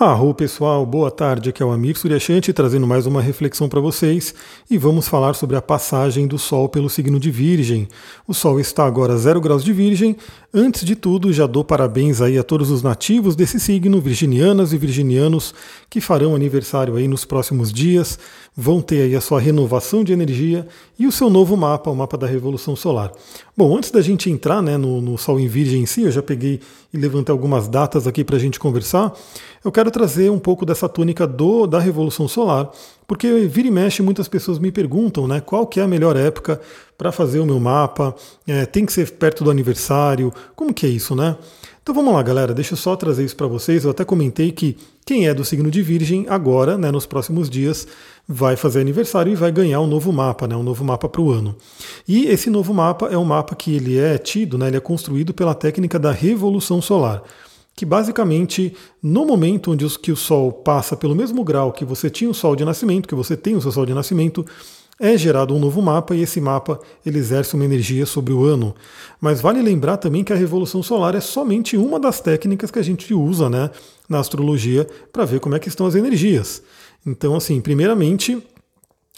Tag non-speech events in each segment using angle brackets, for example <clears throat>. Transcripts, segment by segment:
Arro pessoal, boa tarde, aqui é o Amir Suryashanti trazendo mais uma reflexão para vocês e vamos falar sobre a passagem do Sol pelo signo de Virgem. O Sol está agora a 0 graus de Virgem. Antes de tudo, já dou parabéns aí a todos os nativos desse signo, virginianas e virginianos que farão aniversário aí nos próximos dias, vão ter aí a sua renovação de energia e o seu novo mapa, o mapa da Revolução Solar. Bom, antes da gente entrar né, no, no Sol em Virgem em si, eu já peguei e levantei algumas datas aqui para a gente conversar. Eu quero trazer um pouco dessa tônica do, da Revolução Solar, porque vira e mexe muitas pessoas me perguntam né, qual que é a melhor época para fazer o meu mapa, é, tem que ser perto do aniversário, como que é isso, né? Então vamos lá, galera, deixa eu só trazer isso para vocês. Eu até comentei que quem é do signo de Virgem agora, né, nos próximos dias, vai fazer aniversário e vai ganhar um novo mapa, né, um novo mapa para o ano. E esse novo mapa é um mapa que ele é tido, né, ele é construído pela técnica da revolução solar que basicamente no momento onde que o Sol passa pelo mesmo grau que você tinha o Sol de nascimento, que você tem o seu Sol de nascimento, é gerado um novo mapa e esse mapa ele exerce uma energia sobre o ano. Mas vale lembrar também que a revolução solar é somente uma das técnicas que a gente usa né, na astrologia para ver como é que estão as energias. Então, assim, primeiramente,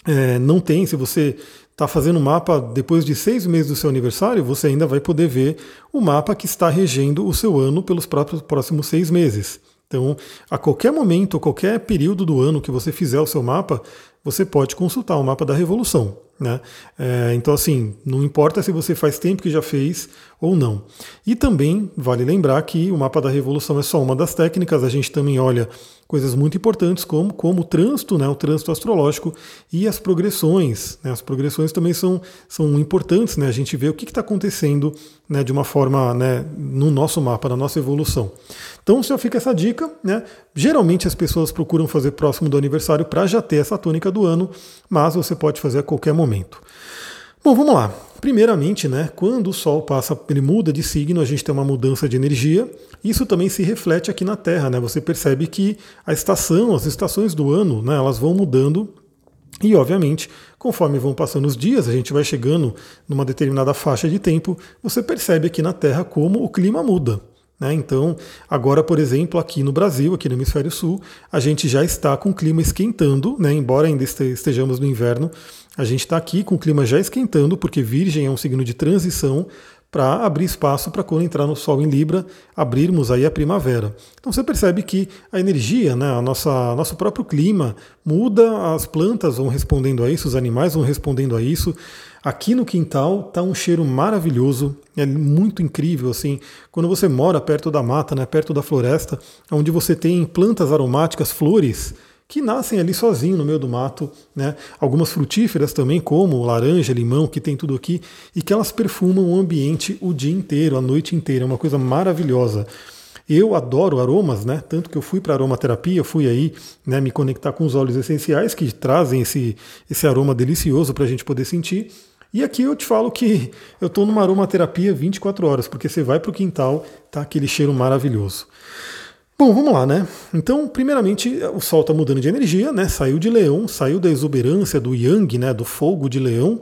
é, não tem, se você está fazendo o mapa depois de seis meses do seu aniversário, você ainda vai poder ver o mapa que está regendo o seu ano pelos próprios, próximos seis meses. Então, a qualquer momento, qualquer período do ano que você fizer o seu mapa, você pode consultar o mapa da revolução. Né? É, então, assim, não importa se você faz tempo que já fez ou não. E também vale lembrar que o mapa da revolução é só uma das técnicas, a gente também olha coisas muito importantes como, como o trânsito, né, o trânsito astrológico e as progressões. Né, as progressões também são, são importantes, né, a gente vê o que está acontecendo né, de uma forma né, no nosso mapa, na nossa evolução. Então já fica essa dica. Né, geralmente as pessoas procuram fazer próximo do aniversário para já ter essa tônica do ano, mas você pode fazer a qualquer momento. Bom, vamos lá. Primeiramente, né, quando o Sol passa, ele muda de signo, a gente tem uma mudança de energia. Isso também se reflete aqui na Terra, né? Você percebe que a estação, as estações do ano, né, elas vão mudando e, obviamente, conforme vão passando os dias, a gente vai chegando numa determinada faixa de tempo, você percebe aqui na Terra como o clima muda. Né? Então, agora, por exemplo, aqui no Brasil, aqui no Hemisfério Sul, a gente já está com o clima esquentando, né? embora ainda estejamos no inverno, a gente está aqui com o clima já esquentando, porque Virgem é um signo de transição para abrir espaço para quando entrar no Sol em Libra, abrirmos aí a primavera. Então você percebe que a energia, né, a nossa, nosso próprio clima muda, as plantas vão respondendo a isso, os animais vão respondendo a isso. Aqui no quintal tá um cheiro maravilhoso, é muito incrível assim. Quando você mora perto da mata, né, perto da floresta, onde você tem plantas aromáticas, flores que nascem ali sozinho no meio do mato, né? Algumas frutíferas também, como laranja, limão, que tem tudo aqui, e que elas perfumam o ambiente o dia inteiro, a noite inteira, é uma coisa maravilhosa. Eu adoro aromas, né? Tanto que eu fui para aromaterapia, fui aí né, me conectar com os óleos essenciais que trazem esse, esse aroma delicioso para a gente poder sentir. E aqui eu te falo que eu estou numa aromaterapia 24 horas, porque você vai para o quintal, tá aquele cheiro maravilhoso. Bom, vamos lá, né? Então, primeiramente, o Sol está mudando de energia, né? Saiu de Leão, saiu da exuberância do Yang, né? Do fogo de Leão,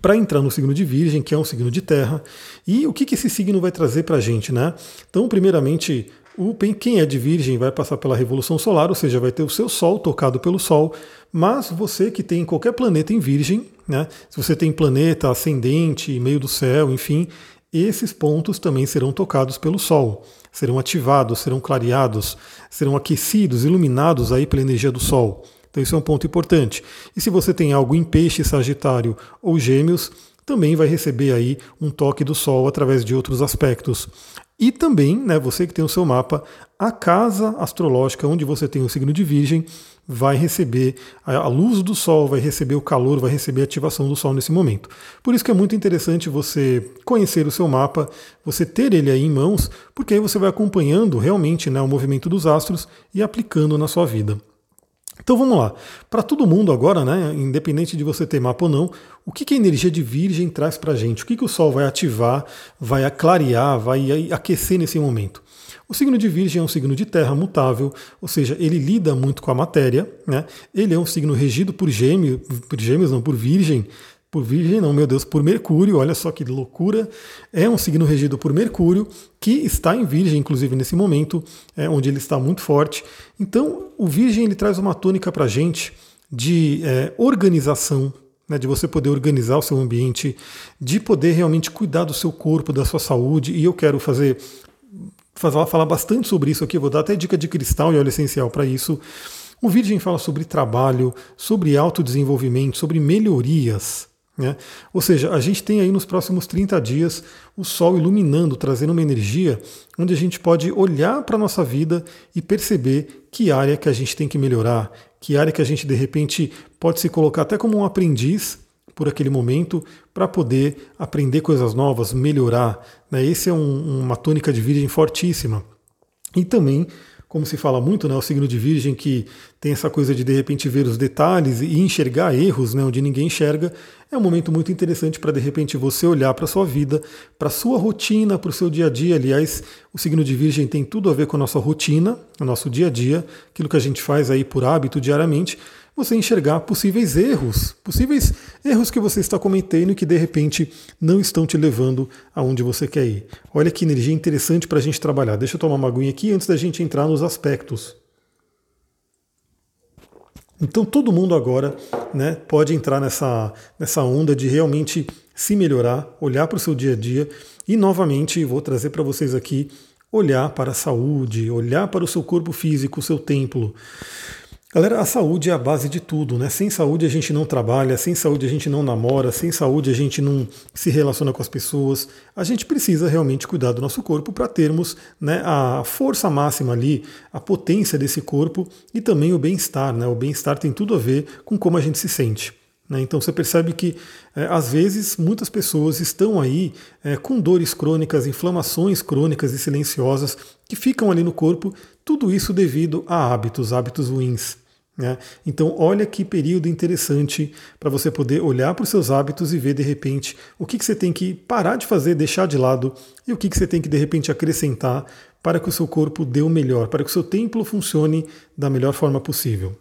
para entrar no signo de Virgem, que é um signo de Terra. E o que, que esse signo vai trazer para a gente, né? Então, primeiramente, o, quem é de Virgem vai passar pela Revolução Solar, ou seja, vai ter o seu Sol tocado pelo Sol, mas você que tem qualquer planeta em Virgem, né, se você tem planeta ascendente, meio do céu, enfim, esses pontos também serão tocados pelo Sol, serão ativados, serão clareados, serão aquecidos, iluminados aí pela energia do Sol. Então isso é um ponto importante. E se você tem algo em peixe, sagitário ou gêmeos, também vai receber aí um toque do Sol através de outros aspectos. E também, né, você que tem o seu mapa, a casa astrológica onde você tem o signo de Virgem vai receber a luz do Sol, vai receber o calor, vai receber a ativação do Sol nesse momento. Por isso que é muito interessante você conhecer o seu mapa, você ter ele aí em mãos, porque aí você vai acompanhando realmente né, o movimento dos astros e aplicando na sua vida. Então vamos lá. Para todo mundo agora, né, independente de você ter mapa ou não, o que, que a energia de Virgem traz para a gente? O que, que o Sol vai ativar, vai aclarear, vai aquecer nesse momento? O signo de Virgem é um signo de terra mutável, ou seja, ele lida muito com a matéria. Né? Ele é um signo regido por gêmeos, por gêmeos, não por Virgem, por Virgem, não, meu Deus, por Mercúrio, olha só que loucura. É um signo regido por Mercúrio, que está em Virgem, inclusive nesse momento, é, onde ele está muito forte. Então, o Virgem ele traz uma tônica para a gente de é, organização, né, de você poder organizar o seu ambiente, de poder realmente cuidar do seu corpo, da sua saúde. E eu quero fazer, falar bastante sobre isso aqui, vou dar até dica de cristal e óleo essencial para isso. O Virgem fala sobre trabalho, sobre autodesenvolvimento, sobre melhorias. Né? Ou seja, a gente tem aí nos próximos 30 dias o Sol iluminando, trazendo uma energia onde a gente pode olhar para a nossa vida e perceber que área que a gente tem que melhorar, que área que a gente de repente pode se colocar até como um aprendiz por aquele momento para poder aprender coisas novas, melhorar. Né? Esse é um, uma tônica de virgem fortíssima. E também como se fala muito, né, o signo de Virgem que tem essa coisa de de repente ver os detalhes e enxergar erros, né, onde ninguém enxerga, é um momento muito interessante para de repente você olhar para a sua vida, para a sua rotina, para o seu dia a dia. Aliás, o signo de Virgem tem tudo a ver com a nossa rotina, o nosso dia a dia, aquilo que a gente faz aí por hábito diariamente você enxergar possíveis erros, possíveis erros que você está cometendo e que de repente não estão te levando aonde você quer ir. Olha que energia interessante para a gente trabalhar. Deixa eu tomar uma aguinha aqui antes da gente entrar nos aspectos. Então todo mundo agora né, pode entrar nessa, nessa onda de realmente se melhorar, olhar para o seu dia a dia e novamente vou trazer para vocês aqui olhar para a saúde, olhar para o seu corpo físico, o seu templo. Galera, a saúde é a base de tudo, né? Sem saúde a gente não trabalha, sem saúde a gente não namora, sem saúde a gente não se relaciona com as pessoas. A gente precisa realmente cuidar do nosso corpo para termos né, a força máxima ali, a potência desse corpo e também o bem-estar, né? O bem-estar tem tudo a ver com como a gente se sente. Né? Então você percebe que é, às vezes muitas pessoas estão aí é, com dores crônicas, inflamações crônicas e silenciosas que ficam ali no corpo, tudo isso devido a hábitos, hábitos ruins. Né? Então, olha que período interessante para você poder olhar para os seus hábitos e ver de repente o que, que você tem que parar de fazer, deixar de lado e o que, que você tem que de repente acrescentar para que o seu corpo dê o melhor, para que o seu templo funcione da melhor forma possível.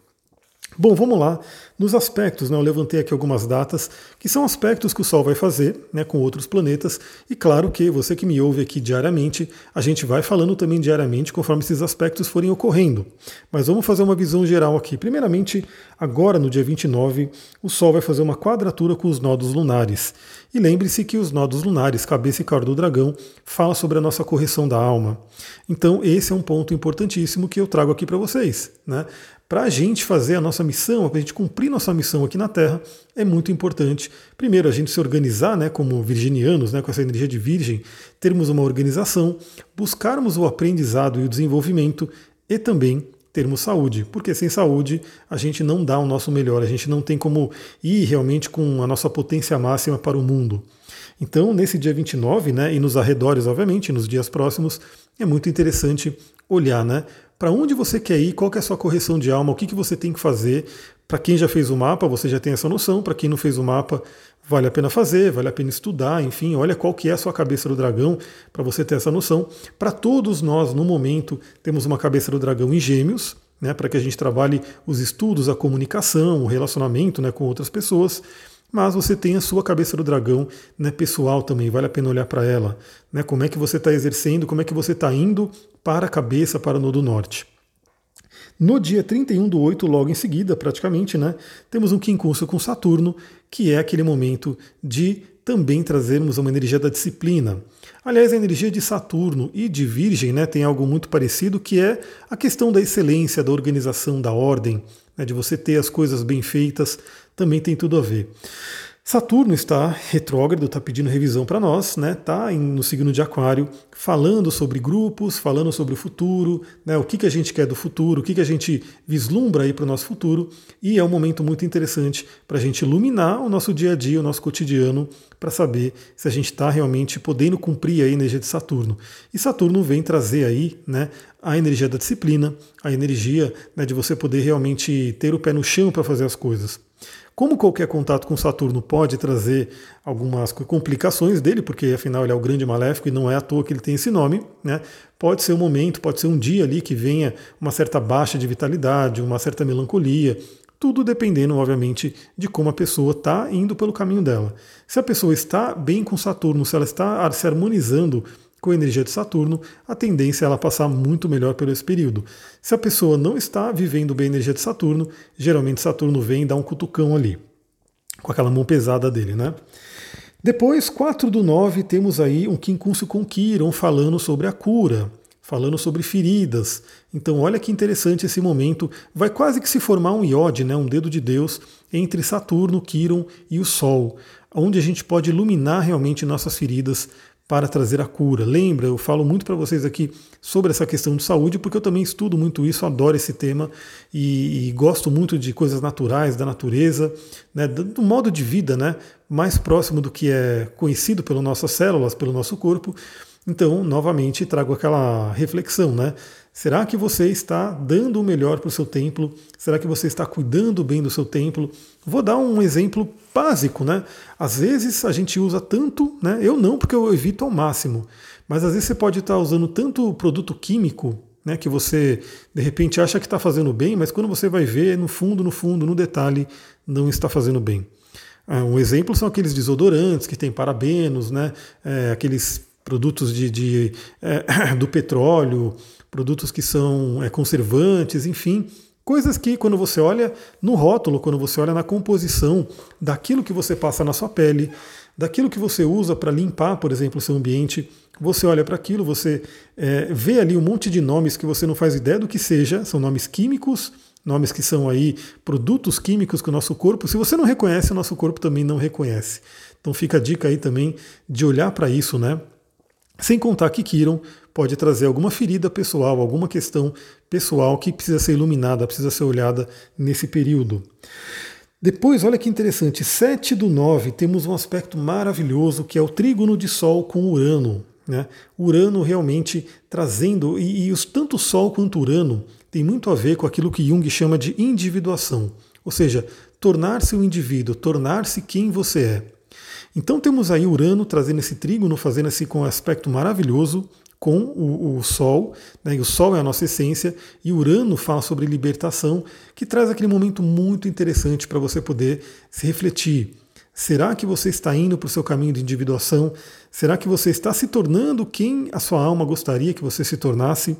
Bom, vamos lá. Nos aspectos, né, eu levantei aqui algumas datas, que são aspectos que o Sol vai fazer né, com outros planetas, e claro que você que me ouve aqui diariamente, a gente vai falando também diariamente conforme esses aspectos forem ocorrendo. Mas vamos fazer uma visão geral aqui. Primeiramente, agora no dia 29, o Sol vai fazer uma quadratura com os nodos lunares. E lembre-se que os nodos lunares, cabeça e cauda do dragão, fala sobre a nossa correção da alma. Então, esse é um ponto importantíssimo que eu trago aqui para vocês. Né? Para a gente fazer a nossa missão, para a gente cumprir nossa missão aqui na Terra, é muito importante. Primeiro, a gente se organizar, né, como virginianos, né, com essa energia de virgem, termos uma organização, buscarmos o aprendizado e o desenvolvimento e também termos saúde, porque sem saúde a gente não dá o nosso melhor, a gente não tem como ir realmente com a nossa potência máxima para o mundo. Então, nesse dia 29, né, e nos arredores, obviamente, nos dias próximos, é muito interessante olhar, né? para onde você quer ir, qual que é a sua correção de alma, o que, que você tem que fazer. Para quem já fez o mapa, você já tem essa noção. Para quem não fez o mapa, vale a pena fazer, vale a pena estudar, enfim, olha qual que é a sua cabeça do dragão para você ter essa noção. Para todos nós, no momento, temos uma cabeça do dragão em gêmeos, né, para que a gente trabalhe os estudos, a comunicação, o relacionamento né, com outras pessoas mas você tem a sua cabeça do dragão né, pessoal também, vale a pena olhar para ela. Né, como é que você está exercendo, como é que você está indo para a cabeça, para o Nodo Norte. No dia 31 do 8, logo em seguida, praticamente, né, temos um quincunço com Saturno, que é aquele momento de também trazermos uma energia da disciplina. Aliás, a energia de Saturno e de Virgem né, tem algo muito parecido, que é a questão da excelência, da organização, da ordem, né, de você ter as coisas bem feitas, também tem tudo a ver. Saturno está retrógrado, está pedindo revisão para nós, né? Está no signo de Aquário, falando sobre grupos, falando sobre o futuro, né? O que, que a gente quer do futuro, o que, que a gente vislumbra aí para o nosso futuro, e é um momento muito interessante para a gente iluminar o nosso dia a dia, o nosso cotidiano, para saber se a gente está realmente podendo cumprir a energia de Saturno. E Saturno vem trazer aí, né? A energia da disciplina, a energia né, de você poder realmente ter o pé no chão para fazer as coisas. Como qualquer contato com Saturno pode trazer algumas complicações dele, porque afinal ele é o grande maléfico e não é à toa que ele tem esse nome, né? Pode ser um momento, pode ser um dia ali que venha uma certa baixa de vitalidade, uma certa melancolia, Tudo dependendo, obviamente, de como a pessoa está indo pelo caminho dela. Se a pessoa está bem com Saturno, se ela está se harmonizando com a energia de Saturno, a tendência é ela passar muito melhor pelo esse período. Se a pessoa não está vivendo bem a energia de Saturno, geralmente Saturno vem e dá um cutucão ali, com aquela mão pesada dele, né? Depois, 4 do 9, temos aí um quincúncio com Quiron falando sobre a cura falando sobre feridas. Então, olha que interessante esse momento. Vai quase que se formar um iode, né, um dedo de Deus, entre Saturno, Quiron e o Sol, onde a gente pode iluminar realmente nossas feridas para trazer a cura. Lembra, eu falo muito para vocês aqui sobre essa questão de saúde, porque eu também estudo muito isso, adoro esse tema e, e gosto muito de coisas naturais, da natureza, né, do modo de vida né, mais próximo do que é conhecido pelas nossas células, pelo nosso corpo. Então, novamente, trago aquela reflexão, né? Será que você está dando o melhor para o seu templo? Será que você está cuidando bem do seu templo? Vou dar um exemplo básico, né? Às vezes a gente usa tanto, né? Eu não, porque eu evito ao máximo. Mas às vezes você pode estar usando tanto produto químico, né? Que você de repente acha que está fazendo bem, mas quando você vai ver, no fundo, no fundo, no detalhe, não está fazendo bem. É, um exemplo são aqueles desodorantes que têm parabenos, né? É, aqueles produtos de, de é, <coughs> do petróleo, produtos que são é, conservantes, enfim, coisas que quando você olha no rótulo, quando você olha na composição daquilo que você passa na sua pele, daquilo que você usa para limpar, por exemplo, o seu ambiente, você olha para aquilo, você é, vê ali um monte de nomes que você não faz ideia do que seja, são nomes químicos, nomes que são aí produtos químicos que o nosso corpo, se você não reconhece, o nosso corpo também não reconhece. Então fica a dica aí também de olhar para isso, né? Sem contar que Kiron pode trazer alguma ferida pessoal, alguma questão pessoal que precisa ser iluminada, precisa ser olhada nesse período. Depois, olha que interessante, 7 do 9 temos um aspecto maravilhoso que é o trígono de Sol com Urano. Né? Urano realmente trazendo, e, e os, tanto Sol quanto Urano tem muito a ver com aquilo que Jung chama de individuação, ou seja, tornar-se um indivíduo, tornar-se quem você é. Então temos aí Urano trazendo esse trígono, fazendo esse com um aspecto maravilhoso com o, o Sol, né, e o Sol é a nossa essência, e Urano fala sobre libertação, que traz aquele momento muito interessante para você poder se refletir. Será que você está indo para o seu caminho de individuação? Será que você está se tornando quem a sua alma gostaria que você se tornasse?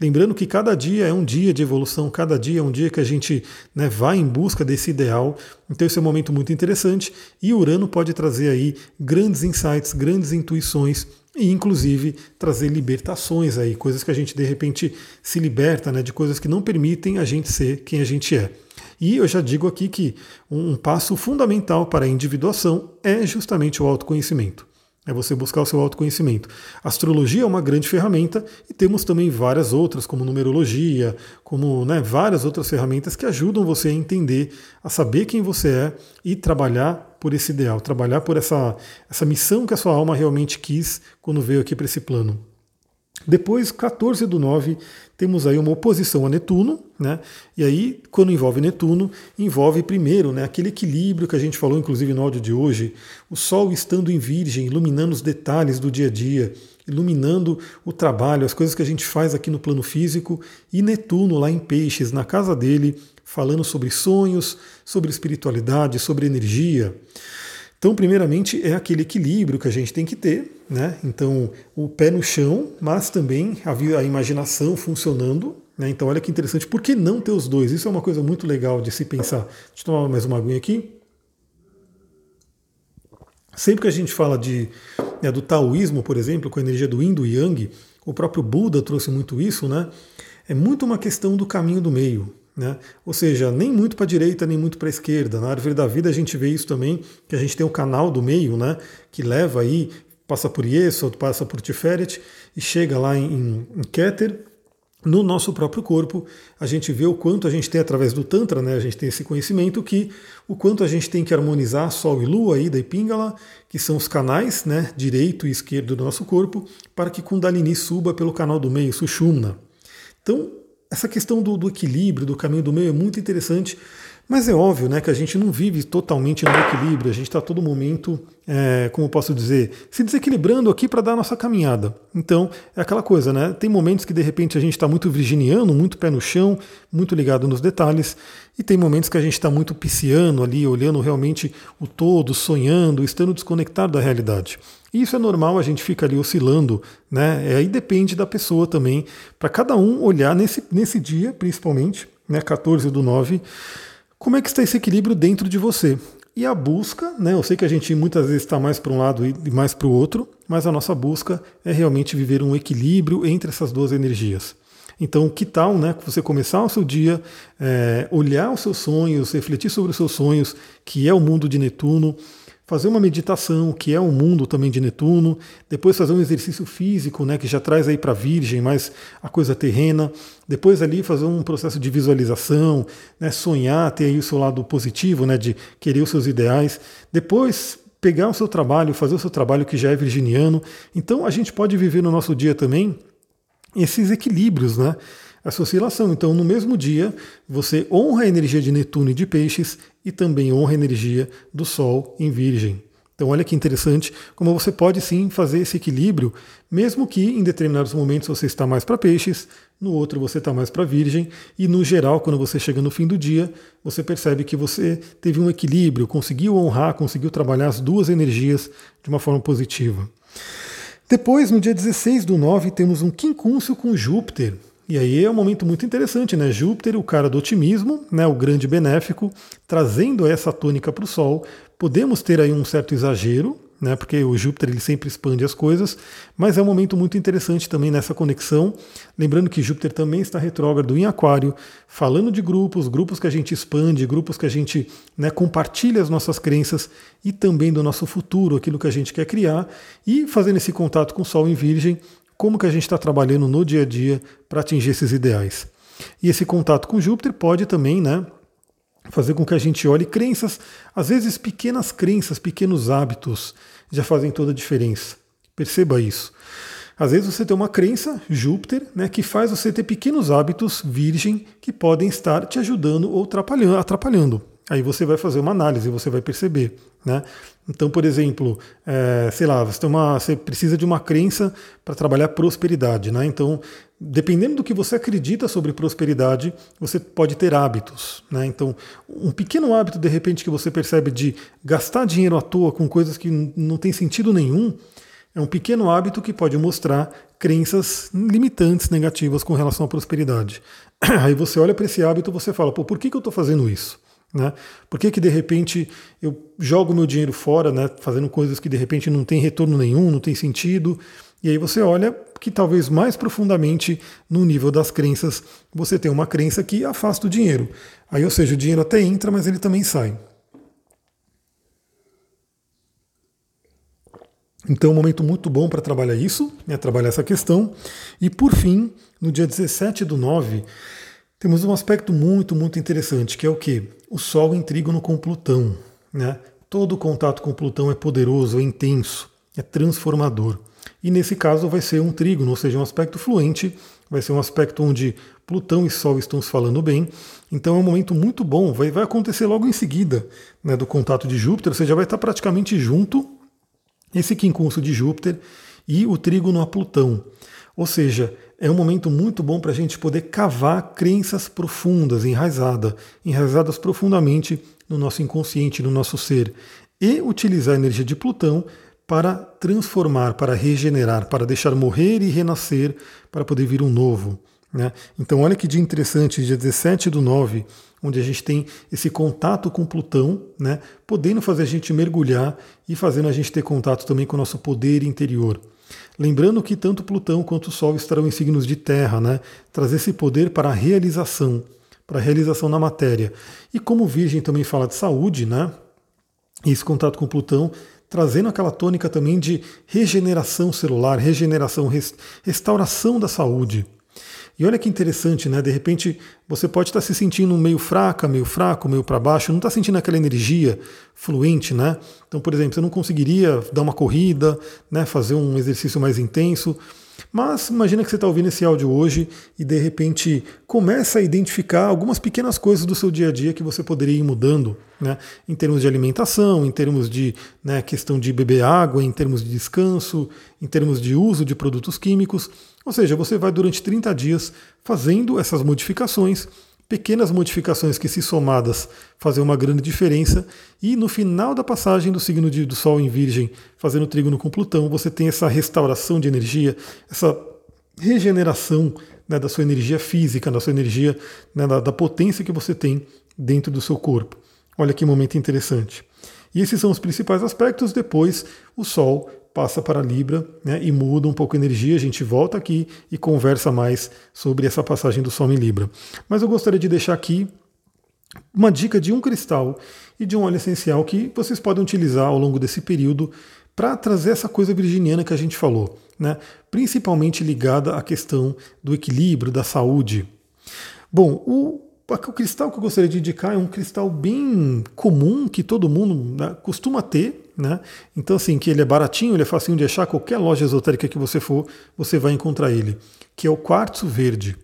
Lembrando que cada dia é um dia de evolução, cada dia é um dia que a gente né, vai em busca desse ideal. Então esse é um momento muito interessante e Urano pode trazer aí grandes insights, grandes intuições e inclusive trazer libertações aí, coisas que a gente de repente se liberta, né, de coisas que não permitem a gente ser quem a gente é. E eu já digo aqui que um passo fundamental para a individuação é justamente o autoconhecimento é você buscar o seu autoconhecimento. A astrologia é uma grande ferramenta e temos também várias outras, como numerologia, como né, várias outras ferramentas que ajudam você a entender, a saber quem você é e trabalhar por esse ideal, trabalhar por essa, essa missão que a sua alma realmente quis quando veio aqui para esse plano. Depois, 14 do 9, temos aí uma oposição a Netuno, né? E aí, quando envolve Netuno, envolve primeiro né, aquele equilíbrio que a gente falou, inclusive no áudio de hoje, o Sol estando em Virgem, iluminando os detalhes do dia a dia, iluminando o trabalho, as coisas que a gente faz aqui no plano físico, e Netuno lá em Peixes, na casa dele, falando sobre sonhos, sobre espiritualidade, sobre energia. Então, primeiramente, é aquele equilíbrio que a gente tem que ter, né? Então, o pé no chão, mas também a, a imaginação funcionando. Né? Então, olha que interessante. Por que não ter os dois? Isso é uma coisa muito legal de se pensar. Deixa eu tomar mais uma aguinha aqui. Sempre que a gente fala de, né, do taoísmo, por exemplo, com a energia do Yin e Yang, o próprio Buda trouxe muito isso, né? É muito uma questão do caminho do meio. Né? Ou seja, nem muito para a direita, nem muito para a esquerda. Na árvore da vida a gente vê isso também, que a gente tem o canal do meio, né? que leva aí, passa por Yesod, passa por Tiferet e chega lá em, em Keter, no nosso próprio corpo, a gente vê o quanto a gente tem através do Tantra, né? A gente tem esse conhecimento que o quanto a gente tem que harmonizar Sol e Lua aí da Pingala, que são os canais, né, direito e esquerdo do nosso corpo, para que Kundalini suba pelo canal do meio, Sushumna. Então, essa questão do, do, equilíbrio, do caminho do meio é muito interessante, mas é óbvio né, que a gente não vive totalmente no equilíbrio, a gente está todo momento, é, como posso dizer, se desequilibrando aqui para dar a nossa caminhada. Então, é aquela coisa, né? Tem momentos que de repente a gente está muito virginiano, muito pé no chão, muito ligado nos detalhes, e tem momentos que a gente está muito pisciano ali, olhando realmente o todo, sonhando, estando desconectado da realidade. E isso é normal, a gente fica ali oscilando, né? Aí depende da pessoa também, para cada um olhar nesse, nesse dia, principalmente, né? 14 do 9, como é que está esse equilíbrio dentro de você. E a busca, né? Eu sei que a gente muitas vezes está mais para um lado e mais para o outro, mas a nossa busca é realmente viver um equilíbrio entre essas duas energias. Então, que tal né, você começar o seu dia, é, olhar os seus sonhos, refletir sobre os seus sonhos, que é o mundo de Netuno, fazer uma meditação, que é o mundo também de Netuno, depois fazer um exercício físico, né, que já traz aí para a Virgem mais a coisa terrena, depois ali fazer um processo de visualização, né, sonhar, ter aí o seu lado positivo, né, de querer os seus ideais, depois pegar o seu trabalho, fazer o seu trabalho que já é virginiano. Então a gente pode viver no nosso dia também esses equilíbrios, né? Essa oscilação. Então, no mesmo dia, você honra a energia de Netuno e de Peixes e também honra a energia do Sol em Virgem. Então, olha que interessante como você pode sim fazer esse equilíbrio, mesmo que em determinados momentos você está mais para Peixes, no outro você está mais para Virgem, e no geral, quando você chega no fim do dia, você percebe que você teve um equilíbrio, conseguiu honrar, conseguiu trabalhar as duas energias de uma forma positiva. Depois, no dia 16 do 9, temos um quincúncio com Júpiter. E aí é um momento muito interessante, né? Júpiter, o cara do otimismo, né? o grande benéfico, trazendo essa tônica para o Sol. Podemos ter aí um certo exagero, né, porque o Júpiter ele sempre expande as coisas, mas é um momento muito interessante também nessa conexão. Lembrando que Júpiter também está retrógrado em Aquário, falando de grupos, grupos que a gente expande, grupos que a gente né, compartilha as nossas crenças e também do nosso futuro, aquilo que a gente quer criar, e fazendo esse contato com o Sol em Virgem, como que a gente está trabalhando no dia a dia para atingir esses ideais. E esse contato com Júpiter pode também, né, fazer com que a gente olhe crenças, às vezes pequenas crenças, pequenos hábitos já fazem toda a diferença. Perceba isso. Às vezes você tem uma crença, Júpiter, né, que faz você ter pequenos hábitos virgem que podem estar te ajudando ou atrapalhando. atrapalhando. Aí você vai fazer uma análise, você vai perceber. Né? Então, por exemplo, é, sei lá, você, uma, você, precisa de uma crença para trabalhar prosperidade. Né? Então, dependendo do que você acredita sobre prosperidade, você pode ter hábitos. Né? Então, um pequeno hábito, de repente, que você percebe de gastar dinheiro à toa com coisas que não tem sentido nenhum, é um pequeno hábito que pode mostrar crenças limitantes, negativas com relação à prosperidade. <coughs> Aí você olha para esse hábito e você fala, pô, por que, que eu estou fazendo isso? Né? Por que, que de repente eu jogo meu dinheiro fora, né, fazendo coisas que de repente não tem retorno nenhum, não tem sentido? E aí você olha que talvez mais profundamente no nível das crenças você tem uma crença que afasta o dinheiro. Aí, ou seja, o dinheiro até entra, mas ele também sai. Então, um momento muito bom para trabalhar isso, né, trabalhar essa questão. E por fim, no dia 17 do 9, temos um aspecto muito, muito interessante, que é o que? O Sol em trígono com Plutão. Né? Todo contato com Plutão é poderoso, é intenso, é transformador. E nesse caso vai ser um trígono, ou seja, um aspecto fluente, vai ser um aspecto onde Plutão e Sol estão se falando bem. Então é um momento muito bom, vai, vai acontecer logo em seguida né, do contato de Júpiter, ou seja, vai estar praticamente junto esse quincunço de Júpiter e o trígono a Plutão. Ou seja, é um momento muito bom para a gente poder cavar crenças profundas, enraizadas, enraizadas profundamente no nosso inconsciente, no nosso ser, e utilizar a energia de Plutão para transformar, para regenerar, para deixar morrer e renascer, para poder vir um novo. Né? Então, olha que dia interessante, dia 17 do 9, onde a gente tem esse contato com Plutão, né? podendo fazer a gente mergulhar e fazendo a gente ter contato também com o nosso poder interior. Lembrando que tanto Plutão quanto o Sol estarão em signos de terra, né? Trazer esse poder para a realização, para a realização na matéria. E como Virgem também fala de saúde, né? Esse contato com Plutão trazendo aquela tônica também de regeneração celular, regeneração, restauração da saúde. E olha que interessante, né? De repente você pode estar se sentindo meio fraca, meio fraco, meio para baixo, não está sentindo aquela energia fluente, né? Então, por exemplo, você não conseguiria dar uma corrida, né? Fazer um exercício mais intenso. Mas imagina que você está ouvindo esse áudio hoje e de repente começa a identificar algumas pequenas coisas do seu dia a dia que você poderia ir mudando, né? em termos de alimentação, em termos de né, questão de beber água, em termos de descanso, em termos de uso de produtos químicos. Ou seja, você vai durante 30 dias fazendo essas modificações pequenas modificações que, se somadas, fazem uma grande diferença. E no final da passagem do signo de, do Sol em Virgem, fazendo trígono com Plutão, você tem essa restauração de energia, essa regeneração né, da sua energia física, da sua energia, né, da, da potência que você tem dentro do seu corpo. Olha que momento interessante. E esses são os principais aspectos. Depois, o Sol passa para Libra né, e muda um pouco a energia. A gente volta aqui e conversa mais sobre essa passagem do Sol em Libra. Mas eu gostaria de deixar aqui uma dica de um cristal e de um óleo essencial que vocês podem utilizar ao longo desse período para trazer essa coisa virginiana que a gente falou, né? principalmente ligada à questão do equilíbrio, da saúde. Bom, o o cristal que eu gostaria de indicar é um cristal bem comum que todo mundo né, costuma ter, né? Então assim que ele é baratinho, ele é facinho de achar. Qualquer loja esotérica que você for, você vai encontrar ele, que é o quartzo verde.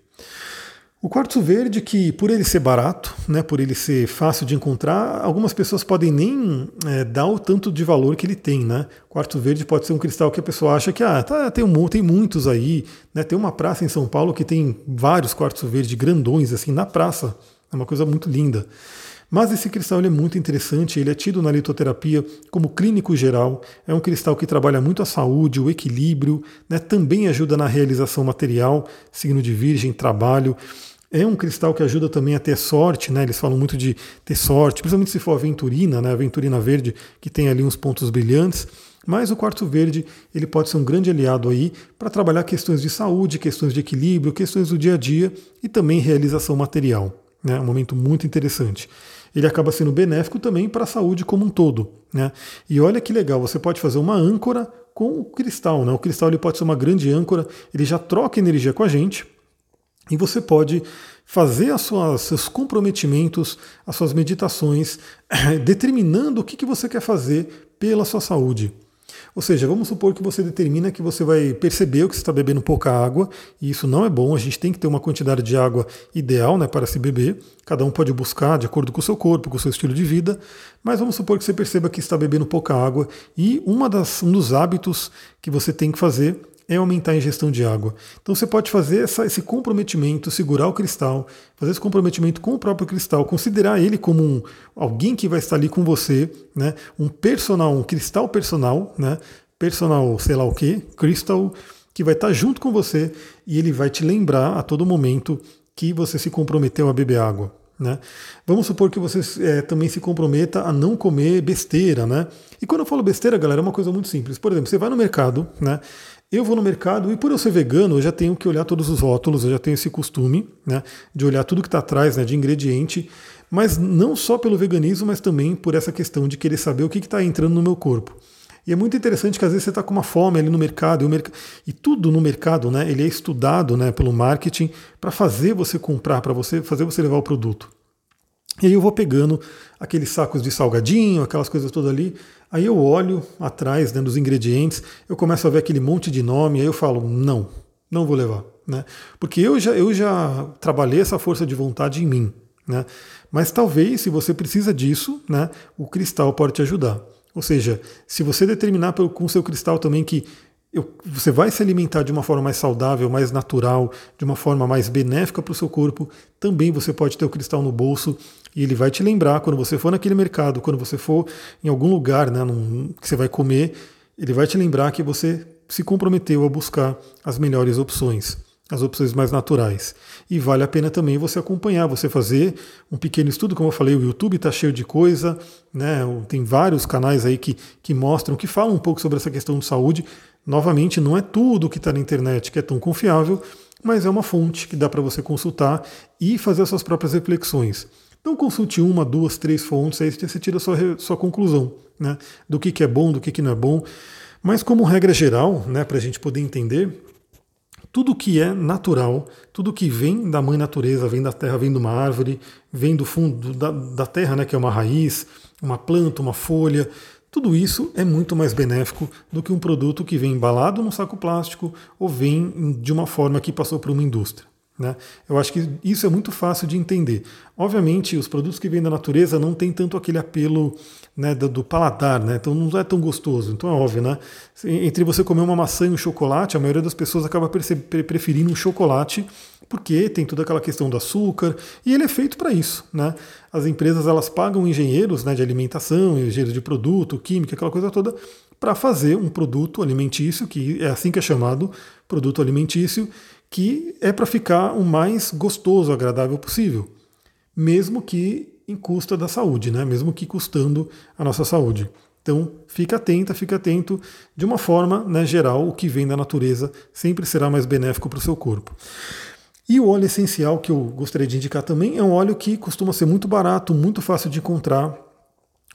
O quartzo verde, que por ele ser barato, né, por ele ser fácil de encontrar, algumas pessoas podem nem é, dar o tanto de valor que ele tem. Né? Quartzo verde pode ser um cristal que a pessoa acha que ah, tá, tem, um, tem muitos aí. Né? Tem uma praça em São Paulo que tem vários quartzo verde grandões assim na praça. É uma coisa muito linda. Mas esse cristal é muito interessante, ele é tido na litoterapia como clínico geral, é um cristal que trabalha muito a saúde, o equilíbrio, né? também ajuda na realização material, signo de virgem, trabalho. É um cristal que ajuda também a ter sorte, né? Eles falam muito de ter sorte, principalmente se for aventurina, né? Aventurina verde, que tem ali uns pontos brilhantes. Mas o quartzo verde ele pode ser um grande aliado aí para trabalhar questões de saúde, questões de equilíbrio, questões do dia a dia e também realização material. Né? Um momento muito interessante. Ele acaba sendo benéfico também para a saúde como um todo. Né? E olha que legal, você pode fazer uma âncora com o cristal. Né? O cristal ele pode ser uma grande âncora, ele já troca energia com a gente e você pode fazer as suas, seus comprometimentos, as suas meditações, determinando o que, que você quer fazer pela sua saúde. Ou seja, vamos supor que você determina que você vai perceber que você está bebendo pouca água, e isso não é bom, a gente tem que ter uma quantidade de água ideal né, para se beber. Cada um pode buscar de acordo com o seu corpo, com o seu estilo de vida, mas vamos supor que você perceba que está bebendo pouca água, e uma das, um dos hábitos que você tem que fazer é aumentar a ingestão de água. Então você pode fazer essa, esse comprometimento, segurar o cristal, fazer esse comprometimento com o próprio cristal, considerar ele como um, alguém que vai estar ali com você, né? um personal, um cristal personal, né? personal sei lá o que, crystal, que vai estar junto com você e ele vai te lembrar a todo momento que você se comprometeu a beber água. Né? Vamos supor que você é, também se comprometa a não comer besteira, né? E quando eu falo besteira, galera, é uma coisa muito simples. Por exemplo, você vai no mercado, né? Eu vou no mercado e por eu ser vegano, eu já tenho que olhar todos os rótulos, eu já tenho esse costume né, de olhar tudo que está atrás né, de ingrediente, mas não só pelo veganismo, mas também por essa questão de querer saber o que está entrando no meu corpo. E é muito interessante que às vezes você está com uma fome ali no mercado, e, merc... e, tudo no mercado, né, ele é estudado né, pelo marketing para fazer você comprar, para você fazer você levar o produto. E aí eu vou pegando aqueles sacos de salgadinho, aquelas coisas todas ali. Aí eu olho atrás né, dos ingredientes, eu começo a ver aquele monte de nome, aí eu falo, não, não vou levar. Né? Porque eu já, eu já trabalhei essa força de vontade em mim. Né? Mas talvez, se você precisa disso, né, o cristal pode te ajudar. Ou seja, se você determinar com o seu cristal também que eu, você vai se alimentar de uma forma mais saudável, mais natural, de uma forma mais benéfica para o seu corpo, também você pode ter o cristal no bolso e ele vai te lembrar quando você for naquele mercado, quando você for em algum lugar né, num, que você vai comer, ele vai te lembrar que você se comprometeu a buscar as melhores opções, as opções mais naturais. E vale a pena também você acompanhar, você fazer um pequeno estudo, como eu falei, o YouTube está cheio de coisa, né? Tem vários canais aí que, que mostram, que falam um pouco sobre essa questão de saúde. Novamente, não é tudo que está na internet que é tão confiável, mas é uma fonte que dá para você consultar e fazer as suas próprias reflexões. Então consulte uma, duas, três fontes, aí você tira a sua, sua conclusão né, do que, que é bom, do que, que não é bom. Mas como regra geral, né, para a gente poder entender, tudo que é natural, tudo que vem da mãe natureza, vem da terra, vem de uma árvore, vem do fundo da, da terra, né, que é uma raiz, uma planta, uma folha, tudo isso é muito mais benéfico do que um produto que vem embalado num saco plástico ou vem de uma forma que passou por uma indústria. Né? Eu acho que isso é muito fácil de entender. Obviamente, os produtos que vêm da natureza não têm tanto aquele apelo né, do, do, paladar, né? então não é tão gostoso. Então é óbvio, né? Entre você comer uma maçã e um chocolate, a maioria das pessoas acaba preferindo um chocolate porque tem toda aquela questão do açúcar e ele é feito para isso. Né? As empresas elas pagam engenheiros né, de alimentação, engenheiros de produto, química, aquela coisa toda, para fazer um produto alimentício, que é assim que é chamado, produto alimentício, que é para ficar o mais gostoso, agradável possível, mesmo que em custa da saúde, né? mesmo que custando a nossa saúde. Então, fica atenta, fica atento. De uma forma né, geral, o que vem da natureza sempre será mais benéfico para o seu corpo. E o óleo essencial que eu gostaria de indicar também é um óleo que costuma ser muito barato, muito fácil de encontrar.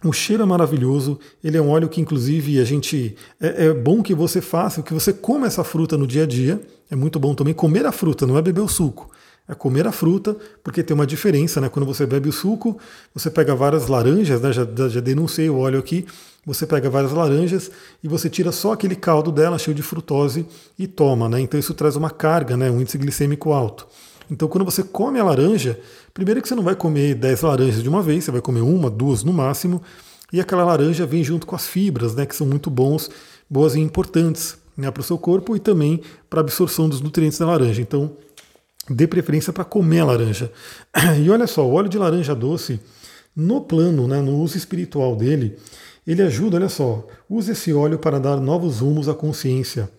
O cheiro é maravilhoso, ele é um óleo que, inclusive, a gente. É, é bom que você faça, que você coma essa fruta no dia a dia. É muito bom também comer a fruta, não é beber o suco. É comer a fruta, porque tem uma diferença, né? Quando você bebe o suco, você pega várias laranjas, né? Já, já denunciei o óleo aqui. Você pega várias laranjas e você tira só aquele caldo dela, cheio de frutose, e toma, né? Então isso traz uma carga, né? Um índice glicêmico alto. Então, quando você come a laranja, primeiro que você não vai comer 10 laranjas de uma vez, você vai comer uma, duas no máximo, e aquela laranja vem junto com as fibras, né, que são muito bons, boas e importantes né, para o seu corpo e também para a absorção dos nutrientes da laranja. Então, dê preferência para comer a laranja. <clears throat> E olha só, o óleo de laranja doce, no plano, né, no uso espiritual dele, ele ajuda, olha só, use esse óleo para dar novos rumos à consciência,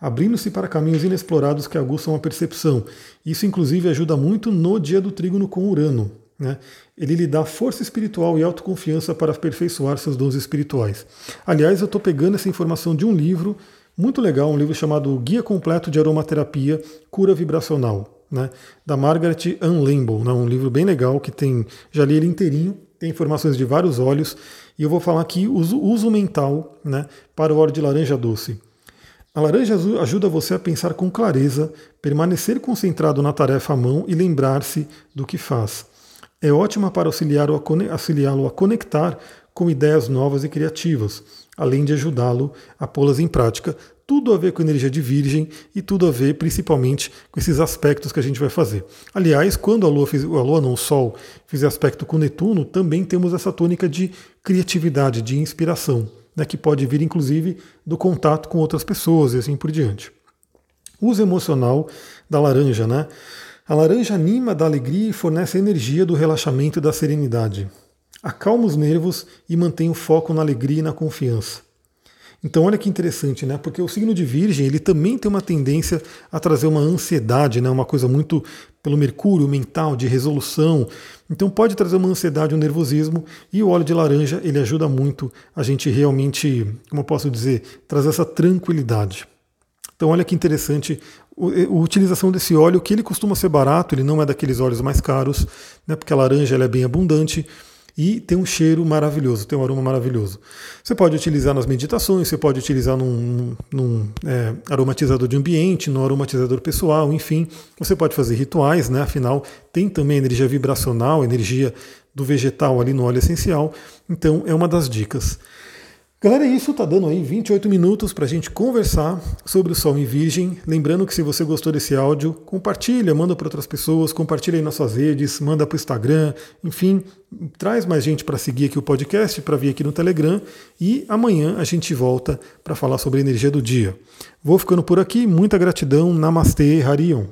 abrindo-se para caminhos inexplorados que aguçam a percepção. Isso, inclusive, ajuda muito no dia do trígono com Urano. Né? Ele lhe dá força espiritual e autoconfiança para aperfeiçoar seus dons espirituais. Aliás, eu estou pegando essa informação de um livro muito legal, um livro chamado Guia Completo de Aromaterapia Cura Vibracional, né, da Margaret Ann Lamble, né, um livro bem legal que tem, já li ele inteirinho, tem informações de vários óleos, e eu vou falar aqui uso, uso mental né, para o óleo de laranja doce. A laranja azul ajuda você a pensar com clareza, permanecer concentrado na tarefa à mão e lembrar-se do que faz. É ótima para auxiliá-lo a conectar com ideias novas e criativas além de ajudá-lo a pô-las em prática. Tudo a ver com energia de Virgem e tudo a ver principalmente com esses aspectos que a gente vai fazer. Aliás, quando a Lua, fiz, a Lua não, o Sol, fizer aspecto com Netuno, também temos essa tônica de criatividade, de inspiração, né, que pode vir inclusive do contato com outras pessoas e assim por diante. Uso emocional da laranja, né? A laranja anima, dá alegria e fornece a energia do relaxamento e da serenidade acalma os nervos e mantém o foco na alegria e na confiança. Então olha que interessante, né? Porque o signo de Virgem ele também tem uma tendência a trazer uma ansiedade, né? Uma coisa muito pelo Mercúrio mental de resolução. Então pode trazer uma ansiedade, um nervosismo e o óleo de laranja ele ajuda muito a gente realmente, como eu posso dizer, trazer essa tranquilidade. Então olha que interessante a utilização desse óleo, que ele costuma ser barato, ele não é daqueles óleos mais caros, né? Porque a laranja ela é bem abundante e tem um cheiro maravilhoso, tem um aroma maravilhoso. Você pode utilizar nas meditações, você pode utilizar num, num é, aromatizador de ambiente, no aromatizador pessoal, enfim, você pode fazer rituais, né? Afinal, tem também energia vibracional, energia do vegetal ali no óleo essencial. Então, é uma das dicas. Galera, é isso, tá dando aí 28 minutos para a gente conversar sobre o Sol em Virgem. Lembrando que se você gostou desse áudio, compartilha, manda para outras pessoas, compartilha aí nas suas redes, manda para o Instagram, enfim, traz mais gente para seguir aqui o podcast, para vir aqui no Telegram e amanhã a gente volta para falar sobre a energia do dia. Vou ficando por aqui, muita gratidão, Namastê, Harion.